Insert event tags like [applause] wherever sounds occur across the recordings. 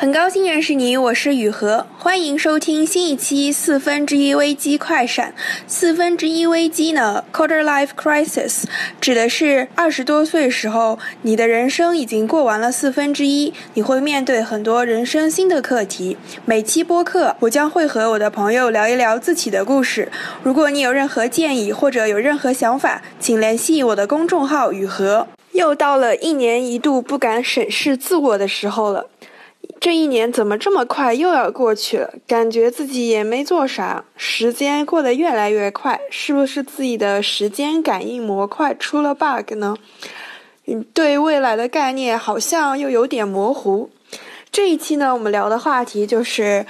很高兴认识你，我是雨禾，欢迎收听新一期四分之一危机快闪。四分之一危机呢，quarter life crisis，指的是二十多岁时候，你的人生已经过完了四分之一，你会面对很多人生新的课题。每期播客，我将会和我的朋友聊一聊自己的故事。如果你有任何建议或者有任何想法，请联系我的公众号雨禾。又到了一年一度不敢审视自我的时候了。这一年怎么这么快又要过去了？感觉自己也没做啥，时间过得越来越快，是不是自己的时间感应模块出了 bug 呢？嗯，对未来的概念好像又有点模糊。这一期呢，我们聊的话题就是。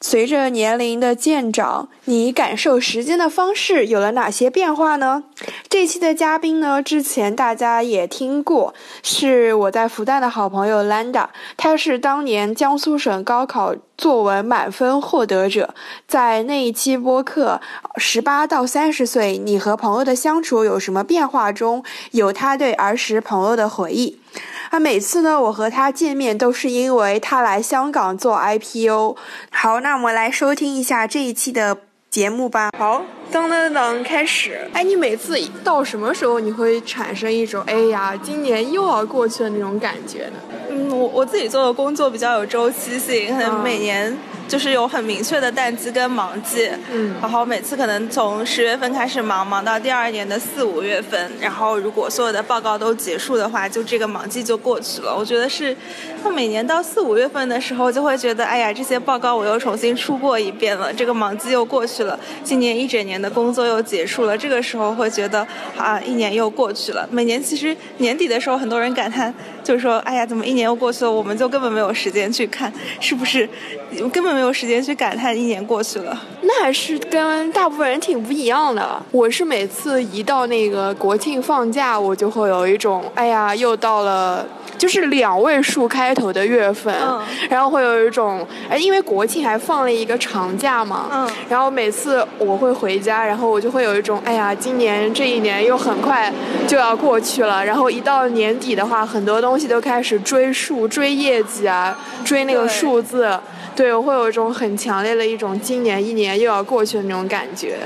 随着年龄的渐长，你感受时间的方式有了哪些变化呢？这期的嘉宾呢，之前大家也听过，是我在复旦的好朋友 Landa，他是当年江苏省高考作文满分获得者，在那一期播客《十八到三十岁，你和朋友的相处有什么变化》中，有他对儿时朋友的回忆。啊，每次呢，我和他见面都是因为他来香港做 IPO。好，那我们来收听一下这一期的节目吧。好，噔噔噔，开始。哎，你每次到什么时候你会产生一种哎呀，今年又要过去的那种感觉呢？嗯，我我自己做的工作比较有周期性，可能每年。就是有很明确的淡季跟忙季，嗯，然后每次可能从十月份开始忙，忙到第二年的四五月份，然后如果所有的报告都结束的话，就这个忙季就过去了。我觉得是，那每年到四五月份的时候，就会觉得，哎呀，这些报告我又重新出过一遍了，这个忙季又过去了，今年一整年的工作又结束了。这个时候会觉得，啊，一年又过去了。每年其实年底的时候，很多人感叹，就是说，哎呀，怎么一年又过去了，我们就根本没有时间去看，是不是 [laughs] 根本。没有时间去感叹一年过去了，那还是跟大部分人挺不一样的。我是每次一到那个国庆放假，我就会有一种，哎呀，又到了，就是两位数开头的月份，然后会有一种，哎，因为国庆还放了一个长假嘛，嗯，然后每次我会回家，然后我就会有一种，哎呀，今年这一年又很快就要过去了。然后一到年底的话，很多东西都开始追数、追业绩啊，追那个数字。对，我会有一种很强烈的一种今年一年又要过去的那种感觉。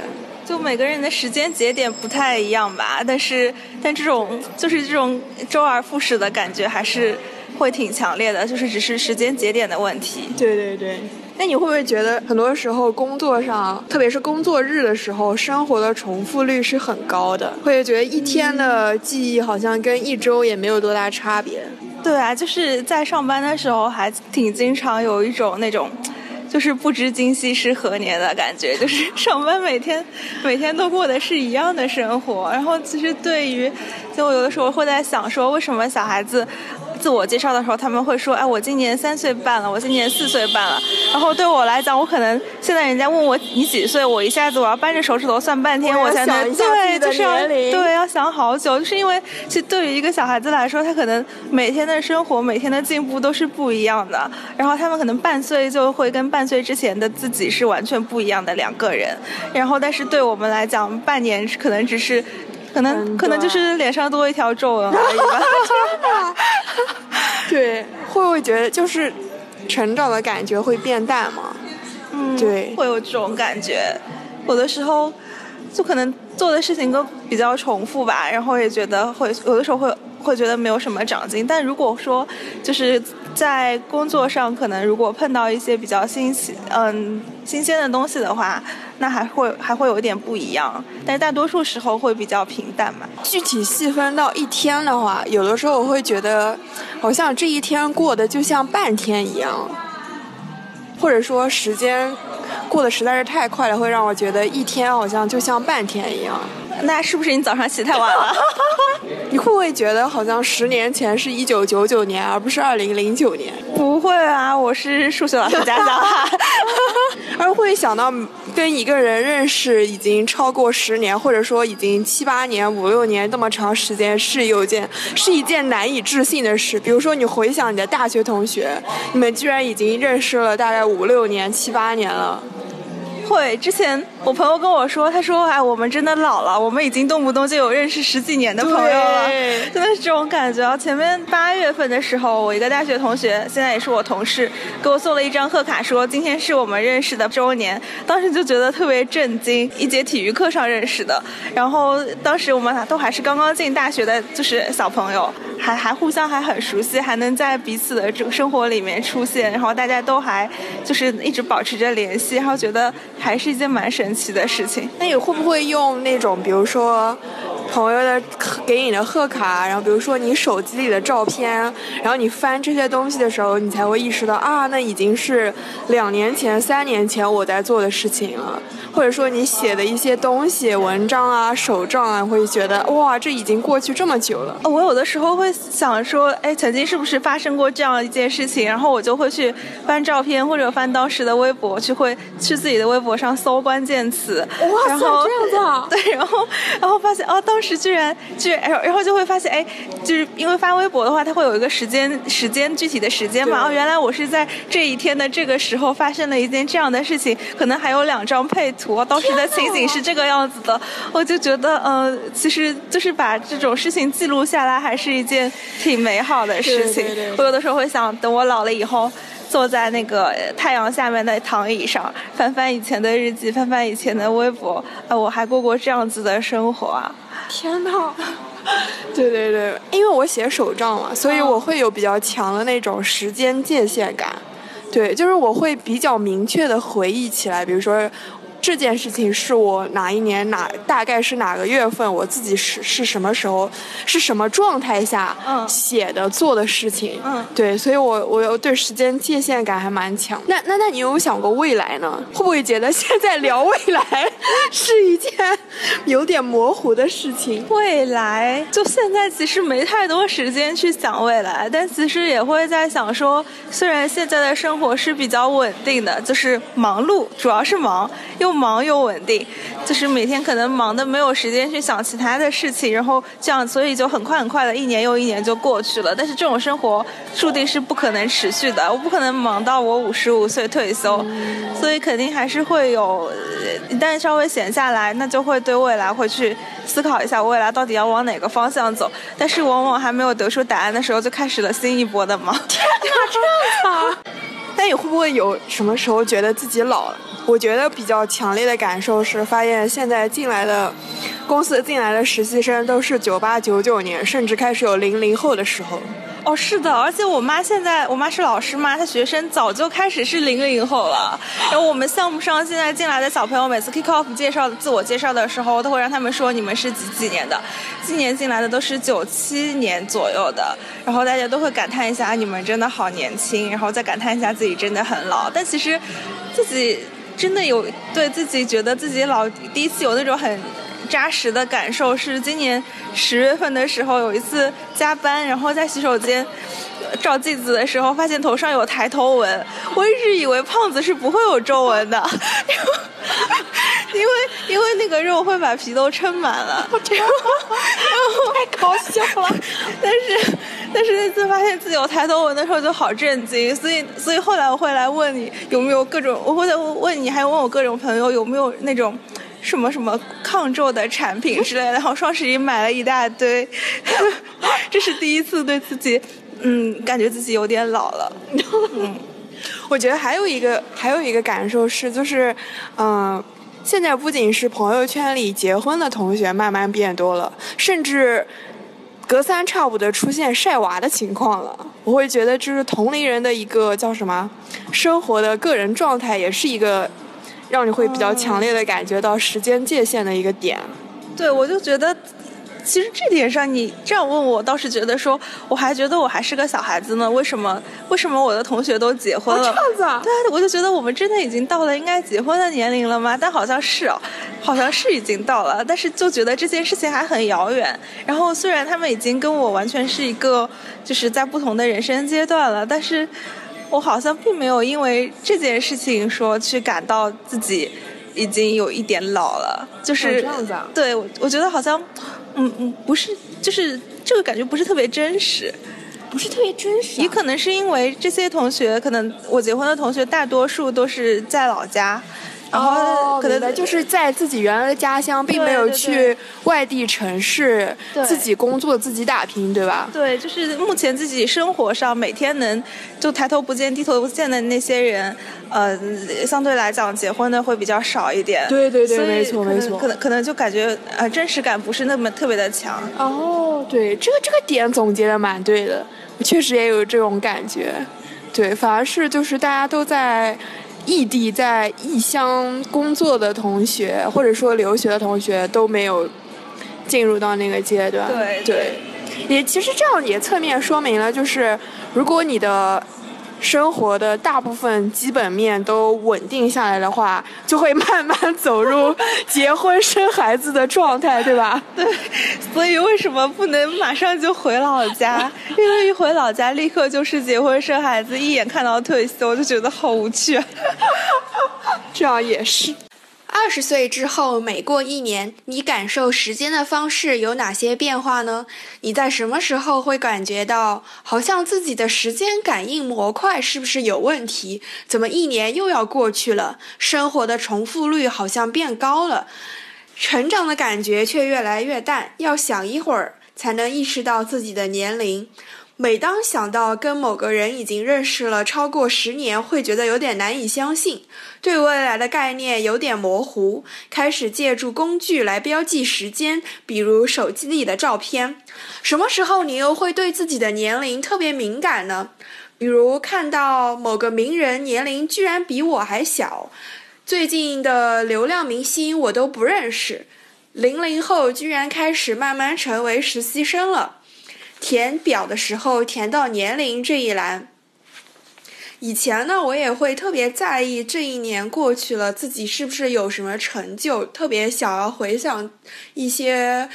就每个人的时间节点不太一样吧，但是但这种就是这种周而复始的感觉还是会挺强烈的，就是只是时间节点的问题。对对对。那你会不会觉得很多时候工作上，特别是工作日的时候，生活的重复率是很高的？会觉得一天的记忆好像跟一周也没有多大差别？对啊，就是在上班的时候还挺经常有一种那种，就是不知今夕是何年的感觉。就是 [laughs] 上班每天每天都过的是一样的生活，然后其实对于，就我有的时候会在想说，为什么小孩子。自我介绍的时候，他们会说：“哎，我今年三岁半了，我今年四岁半了。”然后对我来讲，我可能现在人家问我你几岁，我一下子我要扳着手指头算半天，我才能对，就是要对要想好久，就是因为其实对于一个小孩子来说，他可能每天的生活、每天的进步都是不一样的。然后他们可能半岁就会跟半岁之前的自己是完全不一样的两个人。然后，但是对我们来讲，半年可能只是。可能可能就是脸上多一条皱纹而已吧。[laughs] 对，会不会觉得就是成长的感觉会变淡吗？嗯，对，会有这种感觉。有的时候就可能做的事情都比较重复吧，然后也觉得会有的时候会会觉得没有什么长进。但如果说就是在工作上，可能如果碰到一些比较新奇嗯新鲜的东西的话。那还会还会有一点不一样，但是大多数时候会比较平淡嘛。具体细分到一天的话，有的时候我会觉得，好像这一天过得就像半天一样，或者说时间过得实在是太快了，会让我觉得一天好像就像半天一样。那是不是你早上起太晚了？[laughs] 你会不会觉得好像十年前是一九九九年，而不是二零零九年？不会啊，我是数学老师家小孩。没想到跟一个人认识已经超过十年，或者说已经七八年、五六年这么长时间，是有件是一件难以置信的事。比如说，你回想你的大学同学，你们居然已经认识了大概五六年、七八年了。会。之前我朋友跟我说，他说：“哎，我们真的老了，我们已经动不动就有认识十几年的朋友了，真的是这种感觉。”前面八月份的时候，我一个大学同学，现在也是我同事，给我送了一张贺卡，说今天是我们认识的周年。当时就觉得特别震惊，一节体育课上认识的，然后当时我们都还是刚刚进大学的，就是小朋友，还还互相还很熟悉，还能在彼此的这个生活里面出现，然后大家都还就是一直保持着联系，然后觉得还是一件蛮神奇的事情。那你会不会用那种，比如说朋友的给你的贺卡，然后比如说你手机里的照片，然后你翻这些东西的时候，你才会意识到啊，那已经是两年前、三年前我在做的事情了。或者说你写的一些东西、文章啊、手账啊，会觉得哇，这已经过去这么久了。我有的时候会想说，哎，曾经是不是发生过这样一件事情？然后我就会去翻照片或者翻当时的微博，去会去自己的微博上搜关键词。哇塞，这样子。[laughs] 对，然后然后发现哦，当时居然居然，然后就会发现，哎，就是因为发微博的话，它会有一个时间时间具体的时间嘛。哦，原来我是在这一天的这个时候发生了一件这样的事情，可能还有两张配图。图当时的情景是这个样子的，我就觉得，嗯，其实就是把这种事情记录下来，还是一件挺美好的事情。我有的时候会想，等我老了以后，坐在那个太阳下面的躺椅上，翻翻以前的日记，翻翻以前的微博，啊，我还过过这样子的生活啊！天呐！[laughs] 对对对，因为我写手账嘛，所以我会有比较强的那种时间界限感。对，就是我会比较明确的回忆起来，比如说。这件事情是我哪一年哪大概是哪个月份，我自己是是什么时候，是什么状态下写的做的事情，嗯，对，所以我我对时间界限感还蛮强。那那那你有想过未来呢？会不会觉得现在聊未来 [laughs] 是一件有点模糊的事情？未来就现在其实没太多时间去想未来，但其实也会在想说，虽然现在的生活是比较稳定的，就是忙碌，主要是忙又。忙又稳定，就是每天可能忙的没有时间去想其他的事情，然后这样，所以就很快很快的一年又一年就过去了。但是这种生活注定是不可能持续的，我不可能忙到我五十五岁退休，所以肯定还是会有，一旦稍微闲下来，那就会对未来会去思考一下未来到底要往哪个方向走。但是往往还没有得出答案的时候，就开始了新一波的忙。天哪，这样子！[laughs] 那你会不会有什么时候觉得自己老了？我觉得比较强烈的感受是，发现现在进来的公司进来的实习生都是九八九九年，甚至开始有零零后的时候。哦，是的，而且我妈现在，我妈是老师嘛，她学生早就开始是零零后了。然后我们项目上现在进来的小朋友，每次 kick off 介绍自我介绍的时候，都会让他们说你们是几几年的。今年进来的都是九七年左右的，然后大家都会感叹一下你们真的好年轻，然后再感叹一下自己真的很老。但其实自己。真的有对自己觉得自己老，第一次有那种很扎实的感受是今年十月份的时候有一次加班，然后在洗手间照镜子的时候，发现头上有抬头纹。我一直以为胖子是不会有皱纹的，[laughs] 因为因为那个肉会把皮都撑满了。然后太搞笑了，[laughs] 但是。但是那次发现自己有抬头纹的时候就好震惊，所以所以后来我会来问你有没有各种，我会再问你，还有问我各种朋友有没有那种什么什么抗皱的产品之类的。然后双十一买了一大堆，[laughs] 这是第一次对自己，嗯，感觉自己有点老了。嗯，[laughs] 我觉得还有一个还有一个感受是，就是嗯，现在不仅是朋友圈里结婚的同学慢慢变多了，甚至。隔三差五的出现晒娃的情况了，我会觉得就是同龄人的一个叫什么，生活的个人状态，也是一个让你会比较强烈的感觉到时间界限的一个点。对，我就觉得。其实这点上，你这样问我，倒是觉得说，我还觉得我还是个小孩子呢。为什么？为什么我的同学都结婚了？这样子啊？对啊，我就觉得我们真的已经到了应该结婚的年龄了吗？但好像是哦，好像是已经到了。但是就觉得这件事情还很遥远。然后虽然他们已经跟我完全是一个，就是在不同的人生阶段了，但是我好像并没有因为这件事情说去感到自己已经有一点老了。就是这样子啊？对，我我觉得好像。嗯嗯，不是，就是这个感觉不是特别真实，不是特别真实。也可能是因为这些同学，可能我结婚的同学大多数都是在老家，然后可能就是在自己原来的家乡，并没有去外地城市自己工作、自己打拼，对吧？对，就是目前自己生活上每天能就抬头不见低头不见的那些人，呃，相对来讲结婚的会比较少一点。对对对，没错没错。可能可能就感觉呃真实感不是那么特别的强。哦，对，这个这个点总结的蛮对的，我确实也有这种感觉。对，反而是就是大家都在。异地在异乡工作的同学，或者说留学的同学都没有进入到那个阶段。对对，也其实这样也侧面说明了，就是如果你的。生活的大部分基本面都稳定下来的话，就会慢慢走入结婚生孩子的状态，对吧？[laughs] 对，所以为什么不能马上就回老家？[laughs] 因为一回老家，立刻就是结婚生孩子，一眼看到退休，就觉得好无趣。[laughs] 这样也是。二十岁之后，每过一年，你感受时间的方式有哪些变化呢？你在什么时候会感觉到好像自己的时间感应模块是不是有问题？怎么一年又要过去了？生活的重复率好像变高了，成长的感觉却越来越淡。要想一会儿才能意识到自己的年龄。每当想到跟某个人已经认识了超过十年，会觉得有点难以相信，对未来的概念有点模糊，开始借助工具来标记时间，比如手机里的照片。什么时候你又会对自己的年龄特别敏感呢？比如看到某个名人年龄居然比我还小，最近的流量明星我都不认识，零零后居然开始慢慢成为实习生了。填表的时候填到年龄这一栏，以前呢我也会特别在意这一年过去了自己是不是有什么成就，特别想要回想一些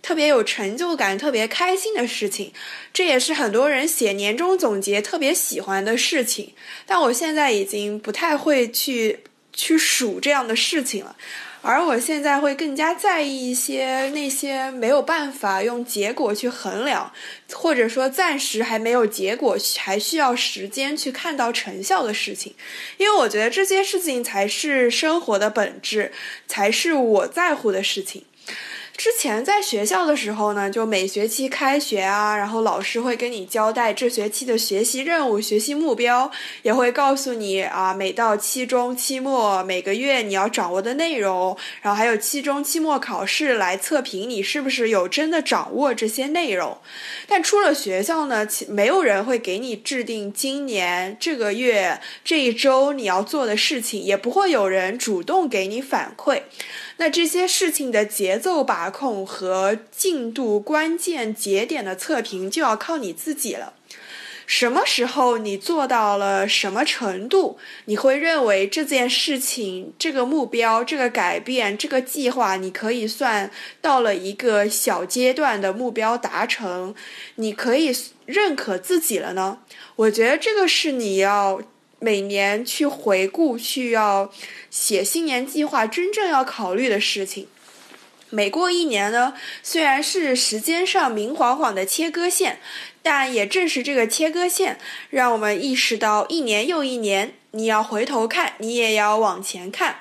特别有成就感、特别开心的事情，这也是很多人写年终总结特别喜欢的事情。但我现在已经不太会去去数这样的事情了。而我现在会更加在意一些那些没有办法用结果去衡量，或者说暂时还没有结果，还需要时间去看到成效的事情，因为我觉得这些事情才是生活的本质，才是我在乎的事情。之前在学校的时候呢，就每学期开学啊，然后老师会跟你交代这学期的学习任务、学习目标，也会告诉你啊，每到期中、期末每个月你要掌握的内容，然后还有期中、期末考试来测评你是不是有真的掌握这些内容。但出了学校呢，其没有人会给你制定今年这个月这一周你要做的事情，也不会有人主动给你反馈。那这些事情的节奏把控和进度关键节点的测评就要靠你自己了。什么时候你做到了什么程度，你会认为这件事情、这个目标、这个改变、这个计划，你可以算到了一个小阶段的目标达成，你可以认可自己了呢？我觉得这个是你要。每年去回顾，去要写新年计划，真正要考虑的事情。每过一年呢，虽然是时间上明晃晃的切割线，但也正是这个切割线，让我们意识到一年又一年，你要回头看，你也要往前看。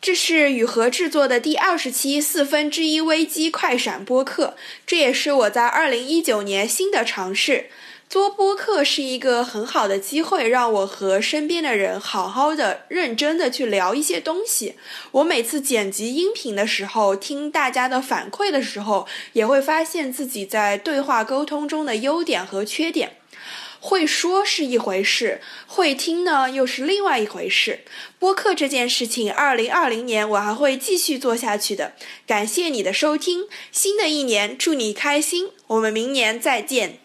这是雨禾制作的第二十期四分之一危机快闪播客，这也是我在二零一九年新的尝试。做播客是一个很好的机会，让我和身边的人好好的、认真的去聊一些东西。我每次剪辑音频的时候，听大家的反馈的时候，也会发现自己在对话沟通中的优点和缺点。会说是一回事，会听呢又是另外一回事。播客这件事情，二零二零年我还会继续做下去的。感谢你的收听，新的一年祝你开心，我们明年再见。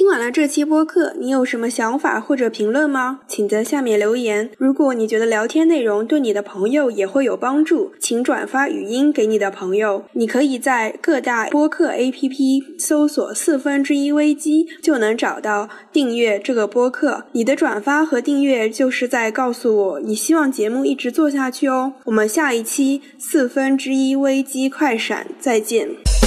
听完了这期播客，你有什么想法或者评论吗？请在下面留言。如果你觉得聊天内容对你的朋友也会有帮助，请转发语音给你的朋友。你可以在各大播客 APP 搜索“四分之一危机”，就能找到订阅这个播客。你的转发和订阅就是在告诉我你希望节目一直做下去哦。我们下一期四分之一危机快闪再见。